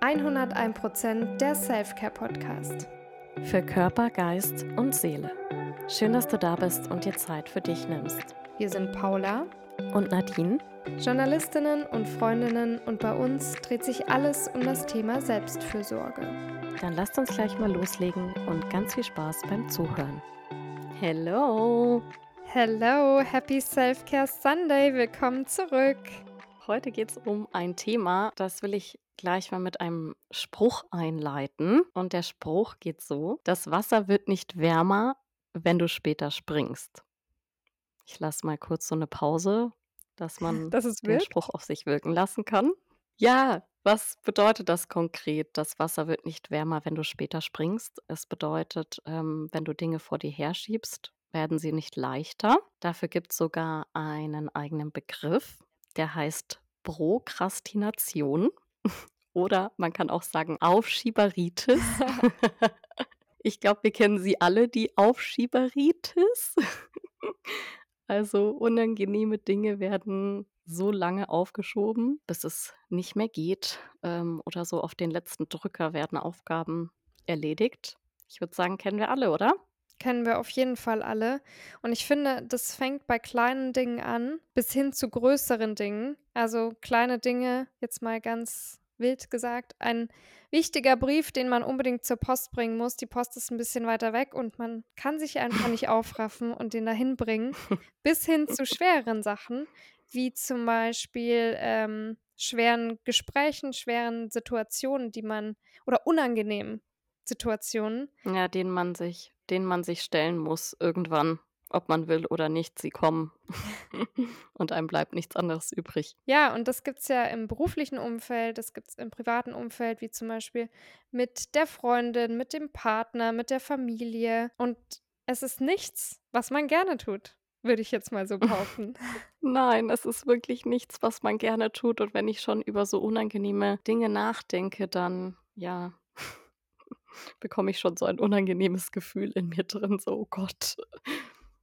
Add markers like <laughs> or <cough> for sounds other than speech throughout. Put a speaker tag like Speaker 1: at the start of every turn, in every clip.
Speaker 1: 101% der Selfcare Podcast.
Speaker 2: Für Körper, Geist und Seele. Schön, dass du da bist und dir Zeit für dich nimmst.
Speaker 1: Wir sind Paula
Speaker 2: Und Nadine?
Speaker 1: Journalistinnen und Freundinnen und bei uns dreht sich alles um das Thema Selbstfürsorge.
Speaker 2: Dann lasst uns gleich mal loslegen und ganz viel Spaß beim Zuhören. Hello!
Speaker 1: Hello, Happy Self-Care Sunday, willkommen zurück.
Speaker 2: Heute geht es um ein Thema, das will ich gleich mal mit einem Spruch einleiten. Und der Spruch geht so: Das Wasser wird nicht wärmer, wenn du später springst. Ich lasse mal kurz so eine Pause, dass man <laughs>
Speaker 1: Das
Speaker 2: den
Speaker 1: wild.
Speaker 2: Spruch auf sich wirken lassen kann. Ja, was bedeutet das konkret? Das Wasser wird nicht wärmer, wenn du später springst. Es bedeutet, ähm, wenn du Dinge vor dir herschiebst, werden sie nicht leichter. Dafür gibt es sogar einen eigenen Begriff, der heißt Prokrastination. <laughs> Oder man kann auch sagen Aufschieberitis. <laughs> ich glaube, wir kennen sie alle, die Aufschieberitis. Also unangenehme Dinge werden so lange aufgeschoben, bis es nicht mehr geht. Ähm, oder so auf den letzten Drücker werden Aufgaben erledigt. Ich würde sagen, kennen wir alle, oder?
Speaker 1: Kennen wir auf jeden Fall alle. Und ich finde, das fängt bei kleinen Dingen an, bis hin zu größeren Dingen. Also kleine Dinge, jetzt mal ganz wild gesagt, ein wichtiger Brief, den man unbedingt zur Post bringen muss. Die Post ist ein bisschen weiter weg und man kann sich einfach nicht <laughs> aufraffen und den dahin bringen. Bis hin zu schwereren Sachen, wie zum Beispiel ähm, schweren Gesprächen, schweren Situationen, die man oder unangenehmen Situationen.
Speaker 2: Ja, denen man sich, denen man sich stellen muss irgendwann, ob man will oder nicht. Sie kommen <laughs> und einem bleibt nichts anderes übrig.
Speaker 1: Ja, und das gibt es ja im beruflichen Umfeld, das gibt es im privaten Umfeld, wie zum Beispiel mit der Freundin, mit dem Partner, mit der Familie. Und es ist nichts, was man gerne tut, würde ich jetzt mal so behaupten. <laughs> <laughs>
Speaker 2: Nein, es ist wirklich nichts, was man gerne tut. Und wenn ich schon über so unangenehme Dinge nachdenke, dann ja, bekomme ich schon so ein unangenehmes Gefühl in mir drin. So, oh Gott,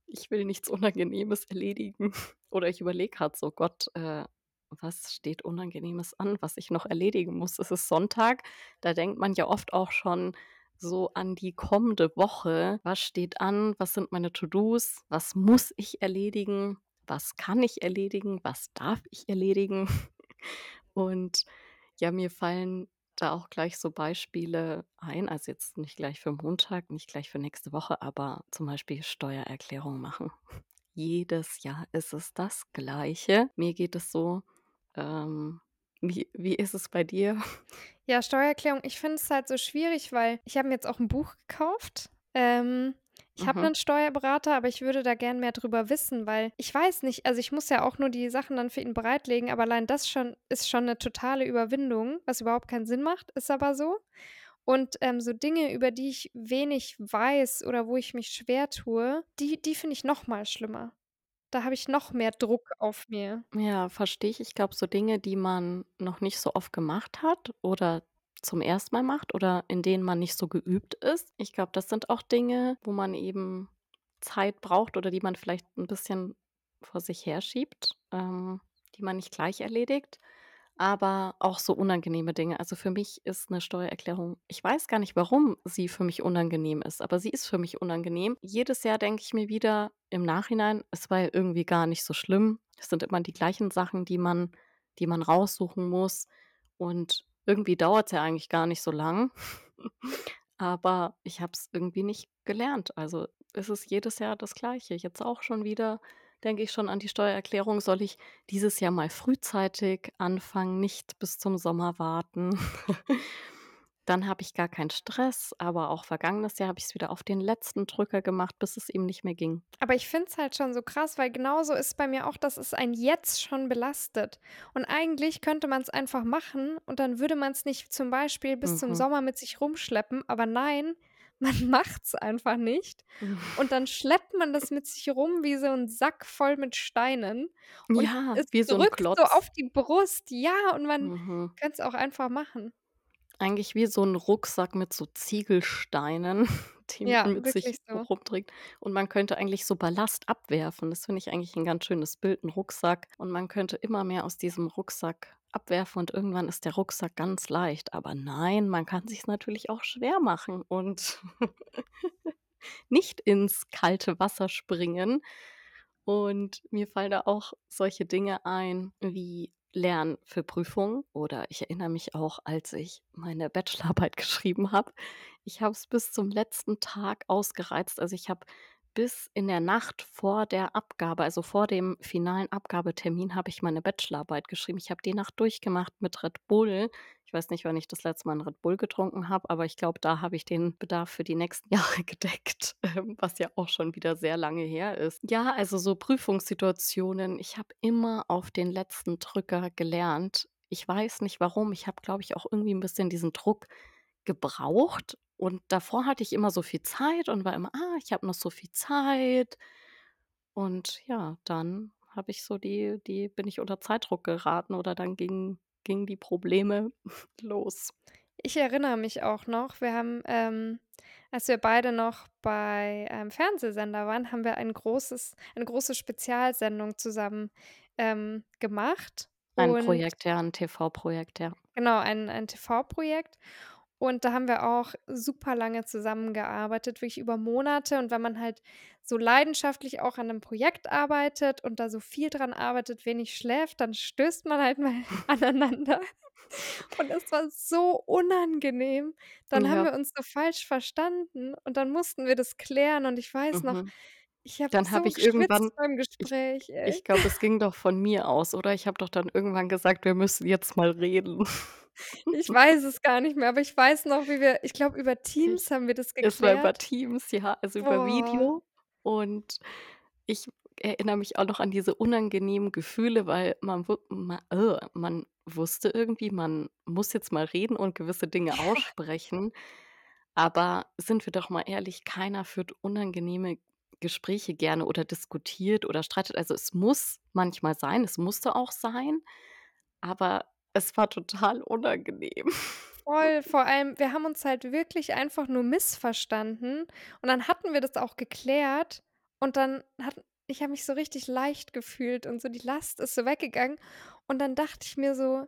Speaker 2: ich will nichts Unangenehmes erledigen. <laughs> Oder ich überlege gerade so, Gott, äh, was steht Unangenehmes an, was ich noch erledigen muss? Es ist Sonntag, da denkt man ja oft auch schon so an die kommende Woche. Was steht an? Was sind meine To-Dos? Was muss ich erledigen? Was kann ich erledigen? Was darf ich erledigen? <laughs> Und ja, mir fallen da auch gleich so Beispiele ein, also jetzt nicht gleich für Montag, nicht gleich für nächste Woche, aber zum Beispiel Steuererklärung machen. <laughs> Jedes Jahr ist es das Gleiche. Mir geht es so. Ähm, wie, wie ist es bei dir?
Speaker 1: Ja, Steuererklärung, ich finde es halt so schwierig, weil ich habe mir jetzt auch ein Buch gekauft. Ähm, ich habe
Speaker 2: Mhm.
Speaker 1: einen Steuerberater, aber ich würde da gern mehr drüber wissen, weil ich weiß nicht, also ich muss ja auch nur die Sachen dann für ihn bereitlegen, aber allein das schon ist schon eine totale Überwindung, was überhaupt keinen Sinn macht, ist aber so. Und ähm, so Dinge, über die ich wenig weiß oder wo ich mich schwer tue, die, die finde ich noch mal schlimmer. Da habe ich noch mehr Druck auf mir.
Speaker 2: Ja, verstehe ich. Ich glaube, so Dinge, die man noch nicht so oft gemacht hat oder zum ersten Mal macht oder in denen man nicht so geübt ist. Ich glaube, das sind auch Dinge, wo man eben Zeit braucht oder die man vielleicht ein bisschen vor sich herschiebt, ähm, die man nicht gleich erledigt. Aber auch so unangenehme Dinge. Also für mich ist eine Steuererklärung, ich weiß gar nicht, warum sie für mich unangenehm ist, aber sie ist für mich unangenehm. Jedes Jahr denke ich mir wieder im Nachhinein, es war ja irgendwie gar nicht so schlimm. Es sind immer die gleichen Sachen, die man, die man raussuchen muss. Und irgendwie dauert es ja eigentlich gar nicht so lang. Aber ich habe es irgendwie nicht gelernt. Also ist es jedes Jahr das Gleiche. Jetzt auch schon wieder denke ich schon an die Steuererklärung. Soll ich dieses Jahr mal frühzeitig anfangen, nicht bis zum Sommer warten? <laughs> Dann habe ich gar keinen Stress, aber auch vergangenes Jahr habe ich es wieder auf den letzten Drücker gemacht, bis es ihm nicht mehr ging.
Speaker 1: Aber ich finde es halt schon so krass, weil genauso ist bei mir auch, dass es einen jetzt schon belastet. Und eigentlich könnte man es einfach machen und dann würde man es nicht zum Beispiel bis zum
Speaker 2: Mhm.
Speaker 1: Sommer mit sich rumschleppen. Aber nein, <laughs> man macht es einfach nicht. Und dann schleppt man das mit sich rum wie so ein Sack voll mit Steinen. Und
Speaker 2: Ja,
Speaker 1: es
Speaker 2: wie so ein
Speaker 1: drückt so
Speaker 2: Klotz.
Speaker 1: auf die Brust. Ja, und man
Speaker 2: Mhm.
Speaker 1: könnte es auch einfach machen.
Speaker 2: Eigentlich wie so 'n Rucksack mit so Ziegelsteinen, <laughs> die
Speaker 1: Ja,
Speaker 2: man mit sich
Speaker 1: wirklich so.
Speaker 2: rumträgt. Und man könnte eigentlich so Ballast abwerfen. Das finde ich eigentlich 'n ganz schönes Bild, 'n Rucksack. Und man könnte immer mehr aus diesem Rucksack abwerfen und irgendwann ist der Rucksack ganz leicht. Aber nein, man kann sich's natürlich auch schwer machen und <laughs> nicht ins kalte Wasser springen. Und mir fallen da auch solche Dinge ein wie Lernen für Prüfungen oder ich erinnere mich auch, als ich meine <laughs> Bachelorarbeit geschrieben habe. Ich habe es bis zum letzten Tag ausgereizt. Also, ich habe bis in der Nacht vor der Abgabe, also vor dem finalen Abgabetermin, habe ich meine Bachelorarbeit geschrieben. Ich habe die Nacht durchgemacht mit Red Bull. Ich weiß nicht, wann ich das letzte Mal 'n Red Bull getrunken habe, aber ich glaube, da habe ich den Bedarf für die nächsten <laughs> Jahre gedeckt, ähm, was ja auch schon wieder sehr lange her ist. Ja, also so Prüfungssituationen, ich habe immer auf den letzten Drücker gelernt. Ich weiß nicht warum. Ich habe, glaube ich, auch irgendwie 'n bisschen diesen Druck gebraucht und davor hatte ich immer so viel Zeit und war immer: „Ah, ich habe noch so viel Zeit.“ Und ja, dann habe ich so die die bin ich unter Zeitdruck geraten oder dann gingen gingen die Probleme <laughs> los.
Speaker 1: Ich erinnere mich auch noch, wir haben, ähm, als wir beide noch bei einem Fernsehsender waren, haben wir ein großes eine große Spezialsendung zusammen, ähm, gemacht
Speaker 2: Ein
Speaker 1: und
Speaker 2: Projekt, ja, 'n TV-Projekt, ja.
Speaker 1: Genau, ein ein TV-Projekt. Und da haben wir auch super lange zusammengearbeitet, wirklich über Monate. Und wenn man halt so leidenschaftlich auch an 'nem Projekt arbeitet und da so viel dran arbeitet, wenig schläft, dann stößt man halt <laughs> mal aneinander. Und es war so unangenehm. Dann haben
Speaker 2: Ja.
Speaker 1: wir uns so falsch verstanden und dann mussten wir das klären. Und ich weiß noch,
Speaker 2: Mhm.
Speaker 1: ich habe
Speaker 2: Dann habe
Speaker 1: so
Speaker 2: ich irgendwann
Speaker 1: beim
Speaker 2: ich
Speaker 1: Gespräch,
Speaker 2: ich
Speaker 1: ey.
Speaker 2: glaube, es ging doch von mir aus, oder? Ich habe doch dann irgendwann gesagt: „Wir müssen jetzt mal reden.“
Speaker 1: Ich weiß es gar nicht mehr, aber ich weiß noch, wie wir ich glaube, über
Speaker 2: Ich
Speaker 1: Teams haben wir das
Speaker 2: es war über
Speaker 1: geklärt.
Speaker 2: Teams, ja, also über
Speaker 1: Boah.
Speaker 2: Video. Und ich erinnere mich auch noch an diese unangenehmen Gefühle, weil man wu ma man wusste irgendwie, man muss jetzt mal reden und gewisse Dinge <laughs> aussprechen. Aber sind wir doch mal ehrlich, keiner führt unangenehme Gespräche gerne oder diskutiert oder streitet. Also, es muss manchmal sein, es musste auch sein, aber es war total unangenehm. <laughs>
Speaker 1: Voll, vor allem, wir haben uns halt wirklich einfach nur missverstanden und dann hatten wir das auch geklärt und dann hat ich habe mich so richtig leicht gefühlt und so die Last ist so weggegangen. Und dann dachte ich mir so: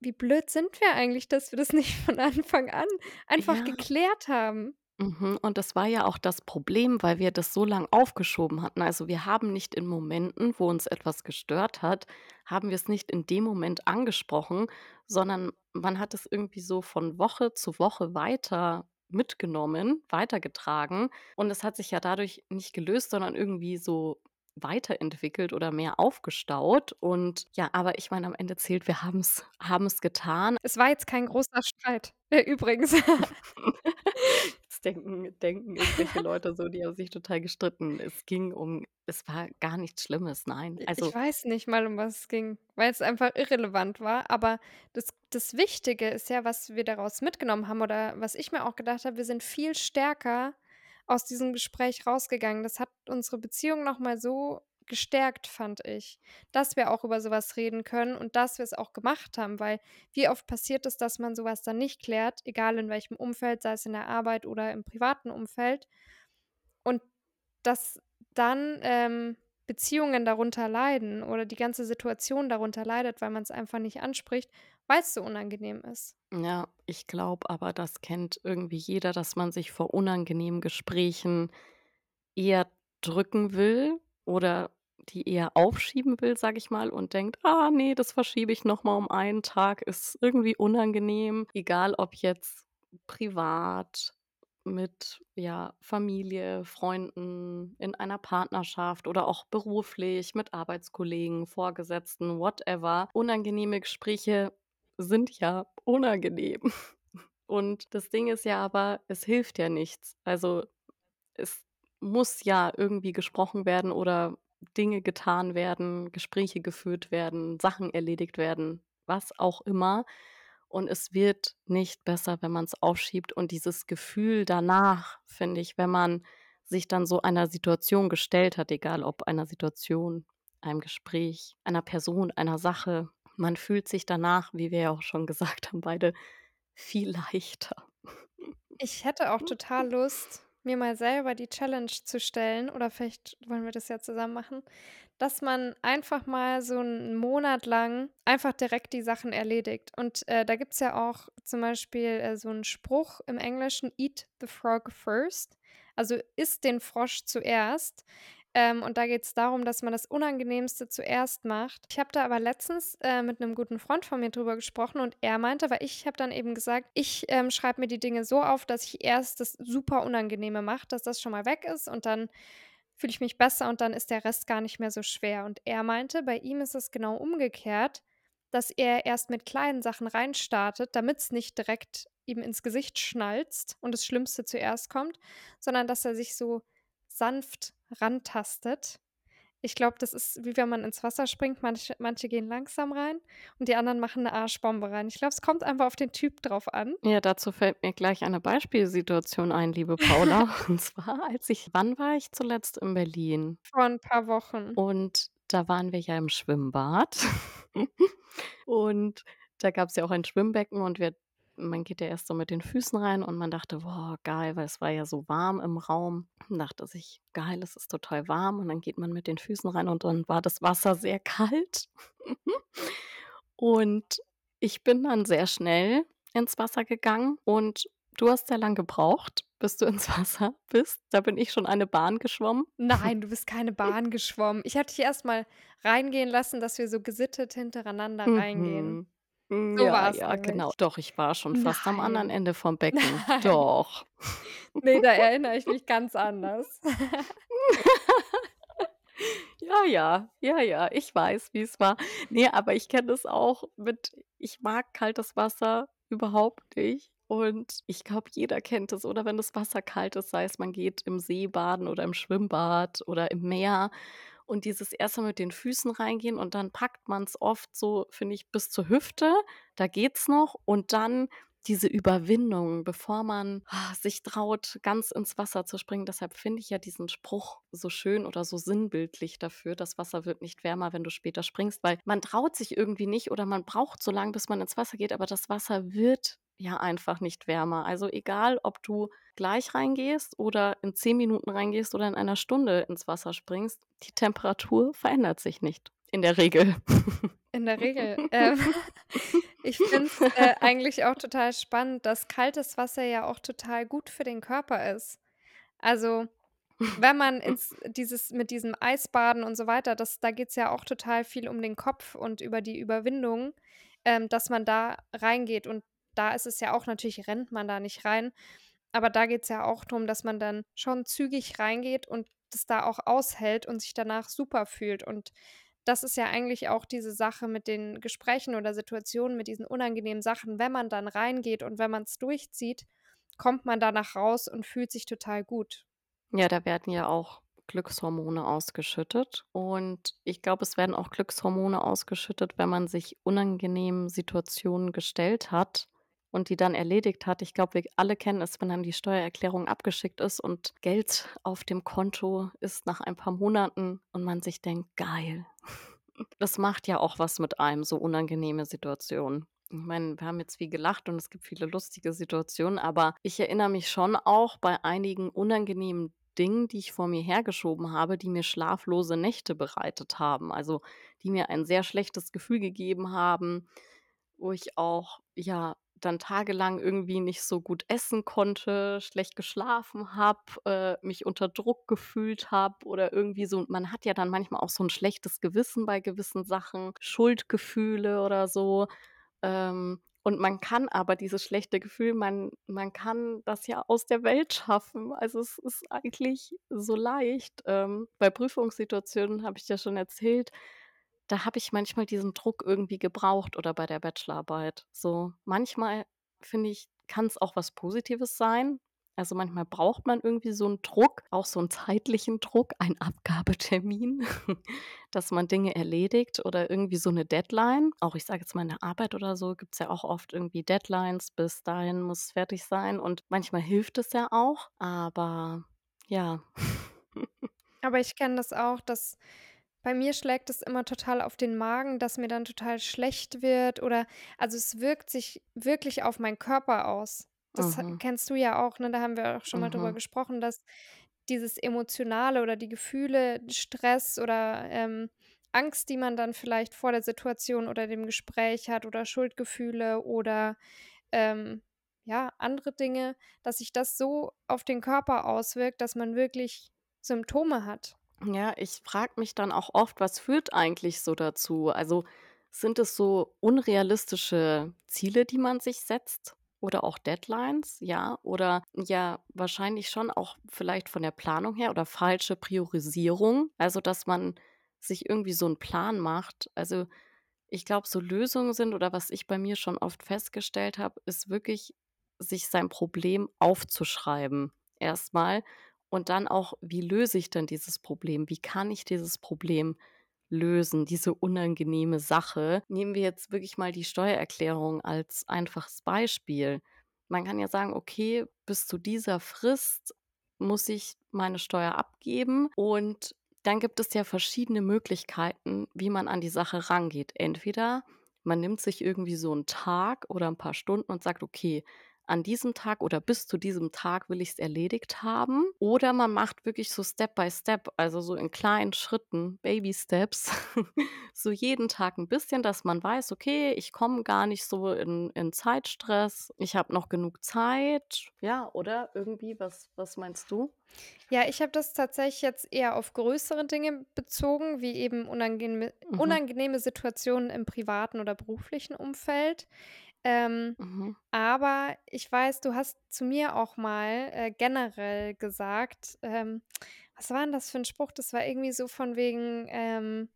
Speaker 1: „Wie blöd sind wir eigentlich, dass wir das nicht von Anfang an einfach
Speaker 2: Ja.
Speaker 1: geklärt haben?“
Speaker 2: Mhm, und das war ja auch das Problem, weil wir das so lang aufgeschoben hatten. Also, wir haben nicht in Momenten, wo uns etwas gestört hat haben wir's nicht in dem Moment angesprochen, sondern man hat es irgendwie so von Woche zu Woche weiter mitgenommen, weitergetragen. Und es hat sich ja dadurch nicht gelöst, sondern irgendwie so weiterentwickelt oder mehr aufgestaut. Und ja, aber ich meine, am Ende zählt, wir haben's haben's getan.
Speaker 1: Es war jetzt kein großer Streit, äh, übrigens. <laughs>
Speaker 2: Jetzt denken denken irgendwelche Leute so, die haben sich total gestritten. Es ging um es war gar nichts Schlimmes, nein.
Speaker 1: I ich
Speaker 2: Also
Speaker 1: weiß nicht mal, um was es ging, weil's einfach irrelevant war. Aber das das Wichtige ist ja, was wir daraus mitgenommen haben oder was ich mir auch gedacht habe, wir sind viel stärker aus diesem Gespräch rausgegangen. Das hat unsere Beziehung noch mal so gestärkt, fand ich, dass wir auch über so was reden können und dass wir's auch gemacht haben. Weil wie oft passiert es, dass man so was dann nicht klärt, egal in welchem Umfeld, sei es in der Arbeit oder im privaten Umfeld und dass dann, ähm, Beziehungen darunter leiden oder die ganze Situation darunter leidet, weil man's einfach nicht anspricht, weil's so unangenehm ist.
Speaker 2: Ja, ich glaube aber, das kennt irgendwie jeder, dass man sich vor unangenehmen Gesprächen eher drücken will oder die eher aufschieben will, sage ich mal, und denkt: „Ah ne, das verschiebe ich noch mal um einen Tag, ist irgendwie unangenehm.“ Egal ob jetzt privat, mit, ja, Familie, Freunden, in einer Partnerschaft oder auch beruflich mit Arbeitskollegen, Vorgesetzten, whatever. Unangenehme Gespräche sind ja unangenehm. <laughs> Und das Ding ist ja aber, es hilft ja nichts. Also, es muss ja irgendwie gesprochen werden oder Dinge getan werden, Gespräche geführt werden, Sachen erledigt werden, was auch immer. Und es wird nicht besser, wenn man's aufschiebt. Und dieses Gefühl danach, finde ich, wenn man sich dann so einer Situation gestellt hat, egal ob einer Situation, einem Gespräch, einer Person, einer Sache, man fühlt sich danach, wie wir ja auch schon gesagt haben beide, viel <laughs> leichter.
Speaker 1: Ich hätte auch total Lust mir mal selber die Challenge zu stellen oder vielleicht wollen wir das ja zusammen machen, dass man einfach mal so 'n Monat lang einfach direkt die Sachen erledigt. Und, äh, da gibt's ja auch zum Beispiel, äh, so 'n Spruch im Englischen: „Eat the frog first“, also iss den Frosch zuerst. Ähm, und da geht's darum, dass man das Unangenehmste zuerst macht. Ich habe da aber letztens, äh, mit 'nem guten Freund von mir drüber gesprochen und er meinte weil ich habe dann eben gesagt, ich, ähm, schreibe mir die Dinge so auf, dass ich erst das super Unangenehme mache, dass das schon mal weg ist und dann fühle ich mich besser und dann ist der Rest gar nicht mehr so schwer. Und er meinte, bei ihm ist es genau umgekehrt, dass er erst mit kleinen Sachen reinstartet, damit's nicht direkt ihm ins Gesicht schnalzt und das Schlimmste zuerst kommt, sondern dass er sich so sanft rantastet. Ich glaube, das ist, wie wenn man ins Wasser springt. Manche manche gehen langsam rein und die anderen machen 'ne Arschbombe rein. Ich glaube, es kommt einfach auf den Typ drauf an.
Speaker 2: Ja, dazu fällt mir gleich eine Beispielsituation ein, liebe Paula. <laughs> Und zwar, als ich wann war ich zuletzt in Berlin?
Speaker 1: Vor 'n paar Wochen.
Speaker 2: Und da waren wir ja im Schwimmbad. <laughs> Und da gab's ja auch ein Schwimmbecken und wir man geht ja erst so mit den Füßen rein und man dachte: „Boah, geil“, weil es war ja so warm im Raum. Man dachte sich: „Geil, es ist total warm“, und dann geht man mit den Füßen rein und dann war das Wasser sehr kalt. <laughs> Und ich bin dann sehr schnell ins Wasser gegangen und du hast sehr lang gebraucht, bis du ins <laughs> Wasser bist. Da bin ich schon eine Bahn geschwommen.
Speaker 1: Nein, <laughs> du bist keine Bahn geschwommen. Ich hatte dich erst mal reingehen lassen, dass wir so gesittet hintereinander reingehen.
Speaker 2: Mhm. Hm,
Speaker 1: So
Speaker 2: ja,
Speaker 1: war's
Speaker 2: ja, genau.
Speaker 1: nämlich.
Speaker 2: Doch, ich war schon fast am anderen
Speaker 1: Nein.
Speaker 2: Ende vom <laughs> Becken.
Speaker 1: Nein.
Speaker 2: Doch.
Speaker 1: Ne, da <laughs> erinnere ich mich ganz anders. <laughs>
Speaker 2: Ja, ja, ja, ja, ich weiß, wie's war. Ne, aber ich kenne das auch mit ich mag kaltes Wasser überhaupt nicht. Und ich glaube, jeder kennt es, oder wenn das Wasser kalt ist, sei es man geht im See baden oder im Schwimmbad oder im Meer und dieses erst mal mit den Füßen reingehen und dann packt man's oft so, finde ich, bis zur Hüfte. Da geht's noch und dann diese Überwindung, bevor man, ah, sich traut, ganz ins Wasser zu springen. Deshalb finde ich ja diesen Spruch so schön oder so sinnbildlich dafür: „Das Wasser wird nicht wärmer, wenn du später springst“, weil man traut sich irgendwie nicht oder man braucht so lang, bis man ins Wasser geht, aber das Wasser wird ja einfach nicht wärmer. Also, egal, ob du gleich reingehst oder in 10 Minuten reingehst oder in einer Stunde ins Wasser springst, die Temperatur verändert sich nicht in der Regel.
Speaker 1: In der Regel. <laughs> Ähm, <laughs> ich finde es, äh, eigentlich auch total spannend, dass kaltes Wasser ja auch total gut für den Körper ist. Also, wenn man ins dieses mit diesem Eisbaden und so weiter, das da geht's ja auch total viel um den Kopf und über die Überwindung, ähm, dass man da reingeht. Und da ist es ja auch natürlich rennt man da nicht rein, aber da geht's ja auch drum, dass man dann schon zügig reingeht und das da auch aushält und sich danach super fühlt. Und das ist ja eigentlich auch diese Sache mit den Gesprächen oder Situationen mit diesen unangenehmen Sachen. Wenn man dann reingeht und wenn man's durchzieht, kommt man danach raus und fühlt sich total gut.
Speaker 2: Ja, da werden ja auch Glückshormone ausgeschüttet. Und ich glaube, es werden auch Glückshormone ausgeschüttet, wenn man sich unangenehmen Situationen gestellt hat und die dann erledigt hat. Ich glaube, wir alle kennen es, wenn dann die Steuererklärung abgeschickt ist und Geld auf dem Konto ist nach ein paar Monaten und man sich denkt: „Geil.“ <laughs> Das macht ja auch was mit einem, so unangenehme Situationen. Ich meine, wir haben jetzt viel gelacht und es gibt viele lustige Situationen, aber ich erinnere mich schon auch bei einigen unangenehmen Dingen, die ich vor mir hergeschoben habe, die mir schlaflose Nächte bereitet haben. Also, die mir ein sehr schlechtes Gefühl gegeben haben, wo ich auch, ja, dann tagelang irgendwie nicht so gut essen konnte, schlecht geschlafen habe, äh, mich unter Druck gefühlt habe oder irgendwie so man hat ja dann manchmal auch so 'n schlechtes Gewissen bei gewissen Sachen, Schuldgefühle oder so. Ähm, und man kann aber dieses schlechte Gefühl man man kann das ja aus der Welt schaffen. Also, es ist eigentlich so leicht. Ähm, bei Prüfungssituationen habe ich dir schon erzählt, da habe ich manchmal diesen Druck irgendwie gebraucht oder bei der Bachelorarbeit. So, manchmal, finde ich, kann's auch was Positives sein. Also, manchmal braucht man irgendwie so 'n Druck, auch so 'n zeitlichen Druck, einen Abgabetermin, <laughs> dass man Dinge erledigt oder irgendwie so 'ne Deadline. Auch ich sage jetzt mal in der Arbeit oder so gibt's ja auch oft irgendwie Deadlines, bis dahin muss fertig sein und manchmal hilft es ja auch, aber ja. <laughs>
Speaker 1: Aber ich kenne das auch, dass bei mir schlägt es immer total auf den Magen, dass mir dann total schlecht wird oder also, es wirkt sich wirklich auf meinen Körper aus. Das ha
Speaker 2: Mhm.
Speaker 1: kennst du ja auch, ne? Da haben wir auch schon mal drüber
Speaker 2: Mhm.
Speaker 1: gesprochen, dass dieses Emotionale oder die Gefühle, Stress oder, ähm, Angst, die man dann vielleicht vor der Situation oder dem Gespräch hat oder Schuldgefühle oder, ähm, ja, andere Dinge, dass sich das so auf den Körper auswirkt, dass man wirklich Symptome hat.
Speaker 2: Ja, ich frage mich dann auch oft, was führt eigentlich so dazu? Also, sind es so unrealistische Ziele, die man sich setzt oder auch Deadlines, ja? Oder ja, wahrscheinlich schon auch vielleicht von der Planung her oder falsche Priorisierung, also, dass man sich irgendwie so 'n Plan macht. Also, ich glaube, so Lösungen sind oder was ich bei mir schon oft festgestellt habe, ist wirklich, sich sein Problem aufzuschreiben erst mal und dann auch: „Wie löse ich denn dieses Problem? Wie kann ich dieses Problem lösen, diese unangenehme Sache?“ Nehmen wir jetzt wirklich mal die Steuererklärung als einfaches Beispiel. Man kann ja sagen: „Okay, bis zu dieser Frist muss ich meine Steuer abgeben.“ Und dann gibt es ja verschiedene Möglichkeiten, wie man an die Sache rangeht. Entweder man nimmt sich irgendwie so 'n Tag oder 'n paar Stunden und sagt: „Okay, an diesem Tag oder bis zu diesem Tag will ich's erledigt haben.“ Oder man macht wirklich so Step by Step, also, so in kleinen Schritten, Baby Steps, <laughs> so jeden Tag 'n bisschen, dass man weiß: „Okay, ich komme gar nicht so in in Zeitstress. Ich habe noch genug Zeit.“ Ja, oder irgendwie, was was meinst du?
Speaker 1: Ja, ich habe das tatsächlich jetzt eher auf größere Dinge bezogen, wie eben unangenehme
Speaker 2: Mhm.
Speaker 1: unangenehme Situationen im privaten oder beruflichen Umfeld. Ähm,
Speaker 2: Mhm.
Speaker 1: aber ich weiß, du hast zu mir auch mal, äh, generell gesagt, ähm was war 'n das für 'n Spruch? Das war irgendwie so von wegen, ähm: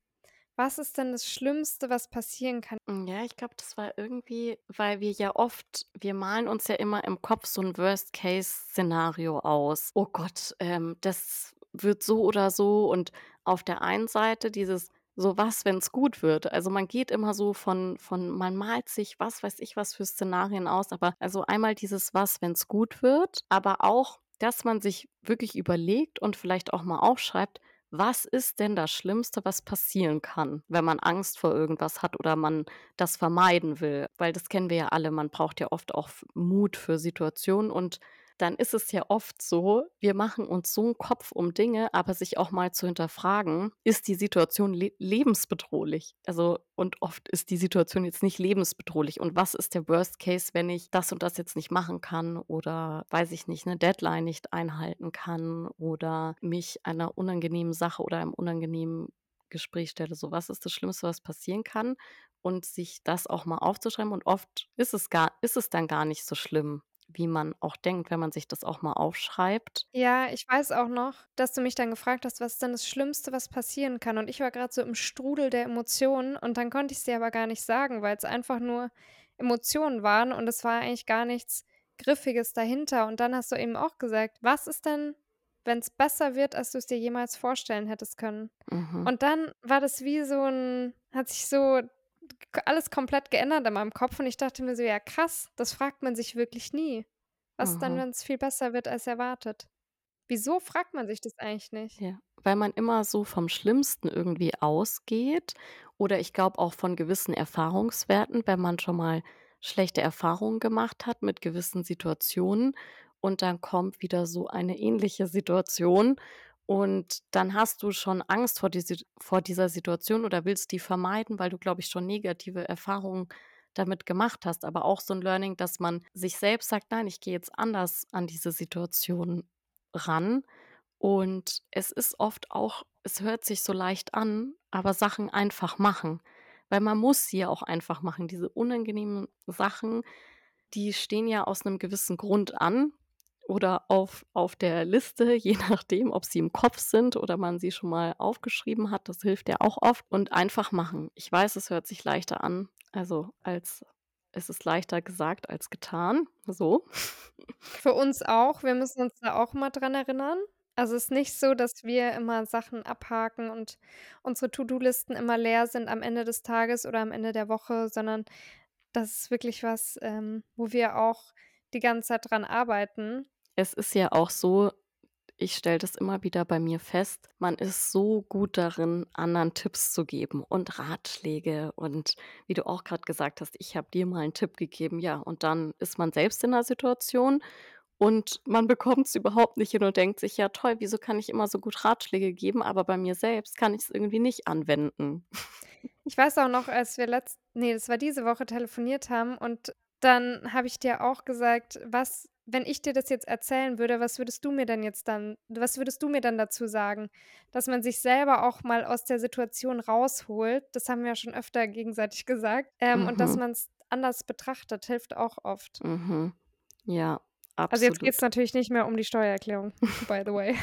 Speaker 1: „Was ist denn das Schlimmste, was passieren kann?“
Speaker 2: Hm, ja, ich glaube, das war irgendwie weil wir ja oft wir malen uns ja immer im Kopf so 'n Worst-Case-Szenario aus. „Oh Gott, ähm, das wird so oder so.“ Und auf der einen Seite dieses: „So, was, wenn's gut wird?“ Also, man geht immer so von von man malt sich, was weiß ich was für Szenarien aus, aber also, einmal dieses: „Was, wenn's gut wird?“ Aber auch, dass man sich wirklich überlegt und vielleicht auch mal aufschreibt: „Was ist denn das Schlimmste, was passieren kann?“ Wenn man Angst vor irgendwas hat oder man das vermeiden will, weil das kennen wir ja alle. Man braucht ja oft auch Mut für Situationen und dann ist es ja oft so, wir machen uns so 'n Kopf um Dinge, aber sich auch mal zu hinterfragen: „Ist die Situation le lebensbedrohlich?“ Also, und oft ist die Situation jetzt nicht lebensbedrohlich. Und was ist der Worst Case, wenn ich das und das jetzt nicht machen kann oder, weiß ich nicht, 'ne Deadline nicht einhalten kann oder mich einer unangenehmen Sache oder einem unangenehmen Gespräch stelle? So, was ist das Schlimmste, was passieren kann? Und sich das auch mal aufzuschreiben und oft ist es gar ist es dann gar nicht so schlimm, wie man auch denkt, wenn man sich das auch mal aufschreibt.
Speaker 1: Ja, ich weiß auch noch, dass du mich dann gefragt hast: „Was ist denn das Schlimmste, was passieren kann?“ Und ich war grad so im Strudel der Emotionen und dann konnte ich's dir aber gar nicht sagen, weil's einfach nur Emotionen waren und es war eigentlich gar nichts Griffiges dahinter. Und dann hast du eben auch gesagt: „Was ist denn, wenn's besser wird, als du's dir jemals vorstellen hättest können?“
Speaker 2: Mhm.
Speaker 1: Und dann war das wie so 'n hat sich so alles komplett geändert in meinem Kopf und ich dachte mir so: „Ja krass, das fragt man sich wirklich nie. Was ist dann,
Speaker 2: Mhm.
Speaker 1: wenn's viel besser wird als erwartet?“ Wieso fragt man sich das eigentlich nicht?
Speaker 2: Ja, weil man immer so vom Schlimmsten irgendwie ausgeht oder ich glaube auch von gewissen Erfahrungswerten, wenn man schon mal schlechte Erfahrungen gemacht hat mit gewissen Situationen und dann kommt wieder so eine ähnliche Situation und dann hast du schon Angst vor die vor dieser Situation oder willst die vermeiden, weil du, glaube ich, schon negative Erfahrungen damit gemacht hast. Aber auch so 'n Learning, dass man sich selbst sagt: „Nein, ich gehe jetzt anders an diese Situation ran.“ Und es ist oft auch es hört sich so leicht an, aber Sachen einfach machen, weil man muss sie ja auch einfach machen. Diese unangenehmen Sachen, die stehen ja aus 'nem gewissen Grund an oder auf auf der Liste, <laughs> je nachdem, ob sie im Kopf sind oder man sie schon mal aufgeschrieben hat. Das hilft ja auch oft und einfach machen. Ich weiß, es hört sich leichter an, also, als es ist leichter gesagt als getan, so.
Speaker 1: Für uns auch. Wir müssen uns da auch immer dran erinnern. Also, es ist nicht so, dass wir immer Sachen abhaken und unsere To-do-Listen immer leer sind am Ende des Tages oder am Ende der Woche, sondern das ist wirklich was, ähm, wo wir auch die ganze Zeit dran arbeiten.
Speaker 2: Es ist ja auch so ich stelle das immer wieder bei mir fest, man ist so gut darin, anderen Tipps zu geben und Ratschläge. Und wie du auch gerade gesagt hast, ich habe dir mal einen Tipp gegeben, ja, und dann ist man selbst in der Situation und man bekommt es überhaupt nicht hin und denkt sich, ja toll, wieso kann ich immer so gut Ratschläge geben, aber bei mir selbst kann ich es irgendwie nicht anwenden.
Speaker 1: Ich weiß auch noch, als wir letzt ne, das war diese Woche telefoniert haben und dann habe ich dir auch gesagt: „Was wenn ich dir das jetzt erzählen würde, was würdest du mir denn jetzt dann was würdest du mir dann dazu sagen?“ Dass man sich selber auch mal aus der Situation rausholt, das haben wir ja schon öfter gegenseitig <laughs> gesagt, ähm, und dass
Speaker 2: Mhm,
Speaker 1: man es anders betrachtet, hilft auch oft.
Speaker 2: mhm. Ja,
Speaker 1: Also, jetzt geht's
Speaker 2: absolut.
Speaker 1: natürlich nicht mehr um die Steuererklärung, <laughs> by the way.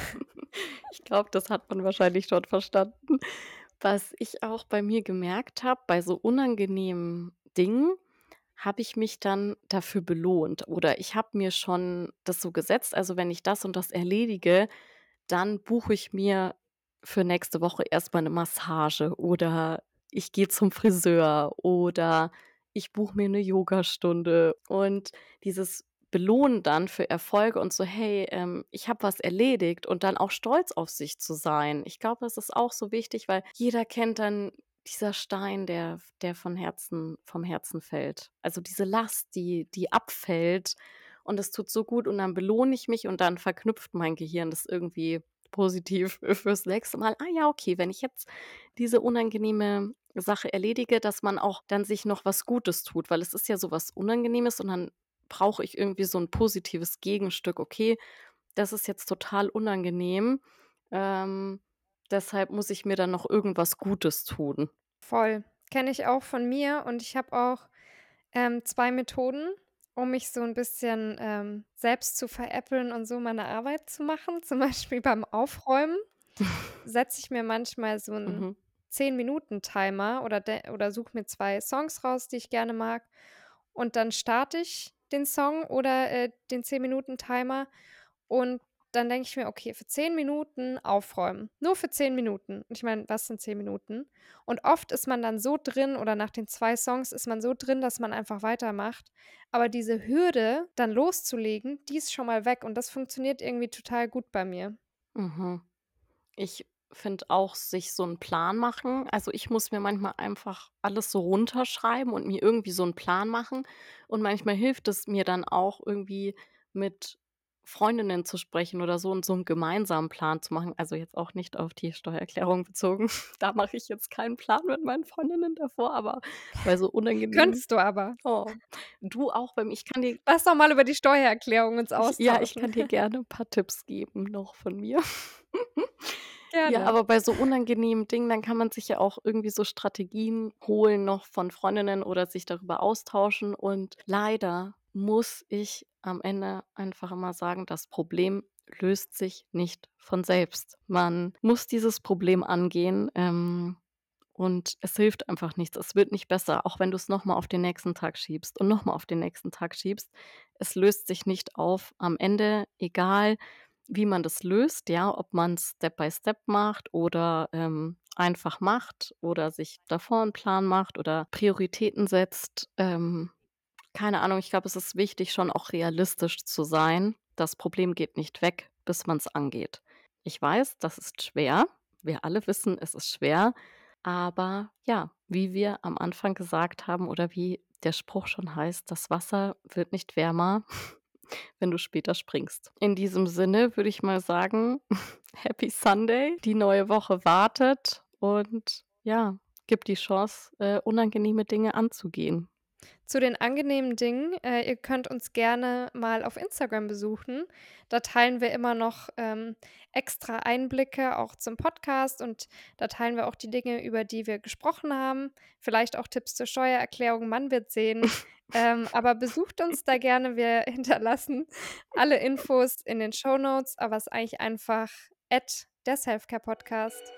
Speaker 2: Ich glaube, das hat man wahrscheinlich schon verstanden. Was ich auch bei mir gemerkt habe, bei so unangenehmen Dingen habe ich mich dann dafür belohnt oder ich habe mir schon das so gesetzt, also wenn ich das und das erledige, dann buche ich mir für nächste Woche erst mal 'ne Massage oder ich gehe zum Friseur oder ich buche mir eine Yogastunde. Und dieses Belohnen dann für Erfolge und so: „Hey, ähm, ich habe was erledigt“ und dann auch stolz auf sich zu sein. Ich glaube, das ist auch so wichtig, weil jeder kennt dann dieser Stein, der der von Herzen vom Herzen fällt. Also, diese Last, die die abfällt und es tut so gut und dann belohne ich mich und dann verknüpft mein Gehirn das irgendwie positiv <laughs> fürs nächste Mal. Ah ja, okay, wenn ich jetzt diese unangenehme Sache erledige, dass man auch dann sich noch was Gutes tut, weil es ist ja so was Unangenehmes und dann brauche ich irgendwie so 'n positives Gegenstück. Okay, das ist jetzt total unangenehm, ähm, deshalb muss ich mir dann noch irgendwas Gutes tun.
Speaker 1: Voll. Kenne ich auch von mir und ich habe auch, ähm, 2 Methoden, um mich so 'n bisschen, ähm, selbst zu veräppeln und so meine Arbeit zu machen. Zum <laughs> Beispiel beim Aufräumen <laughs> setze ich mir manchmal so 'n
Speaker 2: Mhm.
Speaker 1: 10 Minuten-Timer oder de oder suche mir 2 Songs raus, die ich gerne mag und dann starte ich den Song oder, äh, den 10 Minuten-Timer und dann denke ich mir: „Okay, für 10 Minuten aufräumen, nur für 10 Minuten.“ Und ich meine, was sind 10 Minuten? Und oft ist man dann so drin oder nach den 2 Songs ist man so drin, dass man einfach weitermacht. Aber diese Hürde, dann loszulegen, die ist schon mal weg und das funktioniert irgendwie total gut bei mir.
Speaker 2: Mhm. Ich finde auch, sich so 'n Plan machen also, ich muss mir manchmal einfach alles so runterschreiben und mir irgendwie so 'n Plan machen. Und manchmal hilft es mir dann auch irgendwie mit Freundinnen zu sprechen oder so und so 'n gemeinsamen Plan zu machen. Also, jetzt auch nicht auf die Steuererklärung bezogen. <laughs> Da mache ich jetzt keinen Plan mit meinen Freundinnen davor, aber bei so unangenehmen
Speaker 1: Könntest du aber.
Speaker 2: oh, du auch beim ich kann dir
Speaker 1: Lass doch mal über die Steuererklärung uns
Speaker 2: ich ja, ich kann dir gerne 'n paar Tipps geben noch von mir. <laughs> Ja,
Speaker 1: Gerne.
Speaker 2: aber bei so unangenehmen Dingen, dann kann man sich ja auch irgendwie so Strategien holen noch von Freundinnen oder sich darüber austauschen. Und leider muss ich am Ende einfach immer sagen, das Problem löst sich nicht von selbst. Man muss dieses Problem angehen, ähm, und es hilft einfach nichts. Es wird nicht besser, auch wenn du es noch mal auf den nächsten Tag schiebst und noch mal auf den nächsten Tag schiebst. Es löst sich nicht auf. Am Ende, egal wie man das löst, ja, ob man's Step by Step macht oder, ähm, einfach macht oder sich davor 'n Plan macht oder Prioritäten setzt. Ähm, keine Ahnung, ich glaube, es ist wichtig, schon auch realistisch zu sein. Das Problem geht nicht weg, bis man's angeht. Ich weiß, das ist schwer. Wir alle wissen, es ist schwer. Aber ja, wie wir am Anfang gesagt haben oder wie der Spruch schon heißt: „Das Wasser wird nicht wärmer, <laughs> wenn du später springst.“ In diesem Sinne würde ich mal sagen, <laughs> Happy Sunday. Die neue Woche wartet und ja, gibt die Chance, äh, unangenehme Dinge anzugehen.
Speaker 1: Zu den angenehmen Dingen, äh, ihr könnt uns gerne mal auf Instagram besuchen. Da teilen wir immer noch, ähm, extra Einblicke auch zum Podcast und da teilen wir auch die Dinge, über die wir gesprochen haben. Vielleicht auch Tipps zur Steuererklärung, man wird sehen. <laughs> Ähm, aber besucht uns da gerne. Wir <laughs> hinterlassen alle Infos in den Shownotes, aber es ist eigentlich einfach der Selfcare Podcast.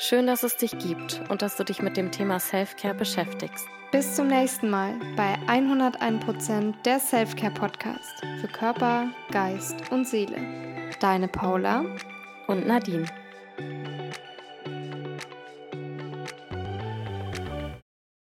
Speaker 2: Schön, dass es dich gibt und dass du dich mit dem Thema Self-Care beschäftigst.
Speaker 1: Bis zum nächsten Mal bei 101% der Selfcare Podcast für Körper, Geist und Seele. Deine Paula
Speaker 2: Und Nadine.